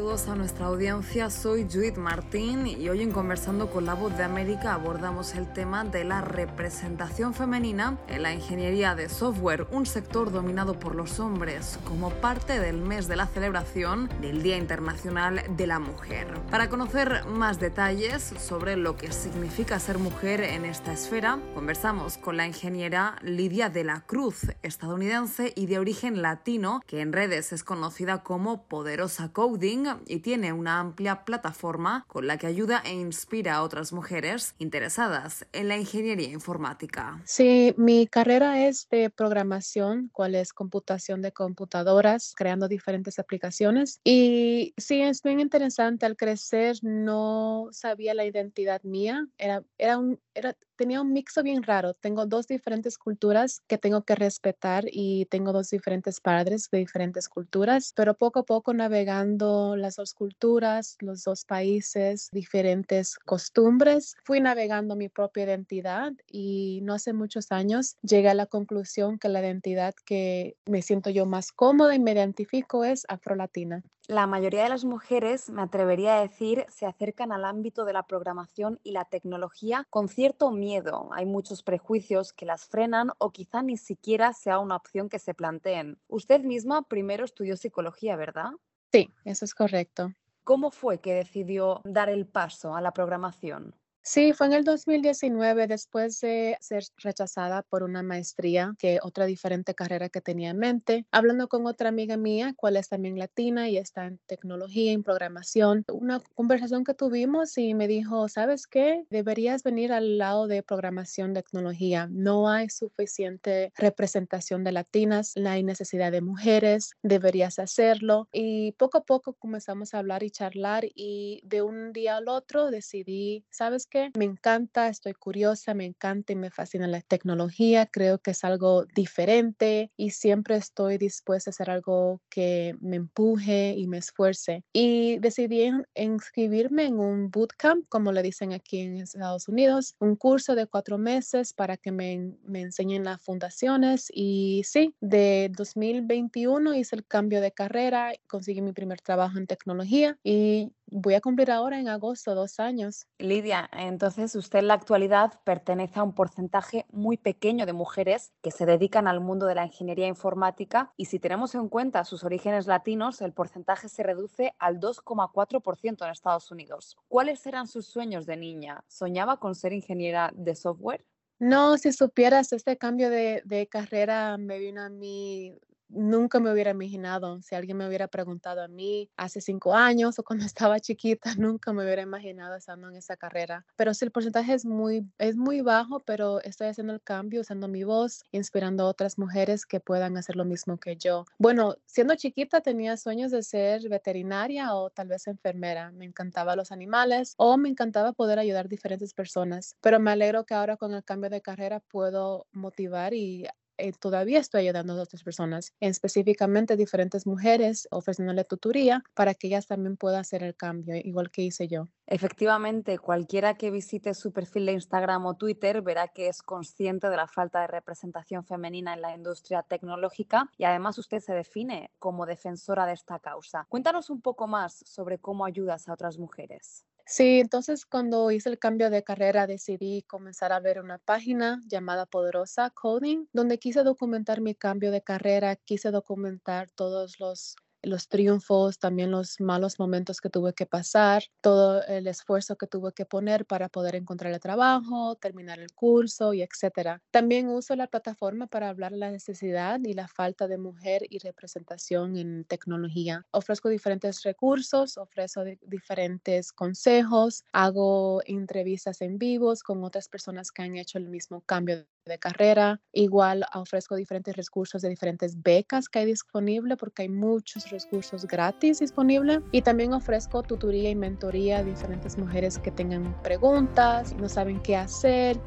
saludos a nuestra audiencia. Soy Judith Martín y hoy en Conversando con la Voz de América abordamos el tema de la representación femenina en la ingeniería de software, un sector dominado por los hombres, como parte del mes de la celebración del Día Internacional de la Mujer. Para conocer más detalles sobre lo que significa ser mujer en esta esfera, conversamos con la ingeniera Lidia de la Cruz, estadounidense y de origen latino, que en redes es conocida como Poderosa Coding y tiene una amplia plataforma con la que ayuda e inspira a otras mujeres interesadas en la ingeniería informática. Sí, mi carrera es de programación, cual es computación de computadoras, creando diferentes aplicaciones. Y sí, es bien interesante. Al crecer no sabía la identidad mía. Era, era un, era, tenía un mixo bien raro. Tengo dos diferentes culturas que tengo que respetar y tengo dos diferentes padres de diferentes culturas, pero poco a poco navegando las dos culturas, los dos países, diferentes costumbres, fui navegando mi propia identidad y no hace muchos años llegué a la conclusión que la identidad que me siento yo más cómoda y me identifico es afrolatina. La mayoría de las mujeres, me atrevería a decir, se acercan al ámbito de la programación y la tecnología con cierto miedo. Hay muchos prejuicios que las frenan o quizá ni siquiera sea una opción que se planteen. Usted misma primero estudió psicología, ¿verdad? Sí, eso es correcto. ¿Cómo fue que decidió dar el paso a la programación? Sí, fue en el 2019, después de ser rechazada por una maestría, que otra diferente carrera que tenía en mente, hablando con otra amiga mía, cual es también latina y está en tecnología, en programación, una conversación que tuvimos y me dijo, ¿sabes qué? Deberías venir al lado de programación, tecnología. No hay suficiente representación de latinas, no hay necesidad de mujeres, deberías hacerlo. Y poco a poco comenzamos a hablar y charlar y de un día al otro decidí, ¿sabes me encanta, estoy curiosa, me encanta y me fascina la tecnología, creo que es algo diferente y siempre estoy dispuesta a hacer algo que me empuje y me esfuerce. Y decidí inscribirme en un bootcamp, como le dicen aquí en Estados Unidos, un curso de cuatro meses para que me, me enseñen las fundaciones y sí, de 2021 hice el cambio de carrera, conseguí mi primer trabajo en tecnología y voy a cumplir ahora en agosto dos años. Lidia, entonces usted en la actualidad pertenece a un porcentaje muy pequeño de mujeres que se dedican al mundo de la ingeniería informática y si tenemos en cuenta sus orígenes latinos, el porcentaje se reduce al 2,4% en Estados Unidos. ¿Cuáles eran sus sueños de niña? ¿Soñaba con ser ingeniera de software? No, si supieras, este cambio de, de carrera me vino a mí nunca me hubiera imaginado, si alguien me hubiera preguntado a mí hace cinco años o cuando estaba chiquita, nunca me hubiera imaginado estando en esa carrera. Pero sí, el porcentaje es muy, es muy bajo, pero estoy haciendo el cambio usando mi voz, inspirando a otras mujeres que puedan hacer lo mismo que yo. Bueno, siendo chiquita tenía sueños de ser veterinaria o tal vez enfermera. Me encantaba los animales o me encantaba poder ayudar a diferentes personas. Pero me alegro que ahora con el cambio de carrera puedo motivar y eh, todavía estoy ayudando a otras personas, específicamente diferentes mujeres, ofreciéndole tutoría para que ellas también puedan hacer el cambio, igual que hice yo. Efectivamente, cualquiera que visite su perfil de Instagram o Twitter verá que es consciente de la falta de representación femenina en la industria tecnológica y además usted se define como defensora de esta causa. Cuéntanos un poco más sobre cómo ayudas a otras mujeres. Sí, entonces cuando hice el cambio de carrera decidí comenzar a ver una página llamada Poderosa Coding, donde quise documentar mi cambio de carrera, quise documentar todos los los triunfos, también los malos momentos que tuve que pasar, todo el esfuerzo que tuve que poner para poder encontrar el trabajo, terminar el curso y etcétera. También uso la plataforma para hablar la necesidad y la falta de mujer y representación en tecnología. Ofrezco diferentes recursos, ofrezco diferentes consejos, hago entrevistas en vivos con otras personas que han hecho el mismo cambio de carrera. Igual ofrezco diferentes recursos de diferentes becas que hay disponible porque hay muchos recursos gratis disponibles. Y también ofrezco tutoría y mentoría a diferentes mujeres que tengan preguntas, no saben qué hacer,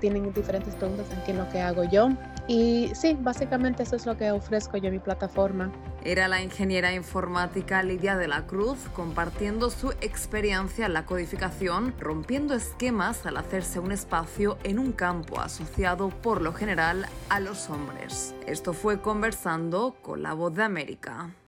tienen diferentes preguntas en lo que hago yo. Y sí, básicamente eso es lo que ofrezco yo en mi plataforma. Era la ingeniera informática Lidia de la Cruz compartiendo su experiencia en la codificación, rompiendo esquemas al hacerse un espacio en un campo asociado por lo general a los hombres. Esto fue conversando con la voz de América.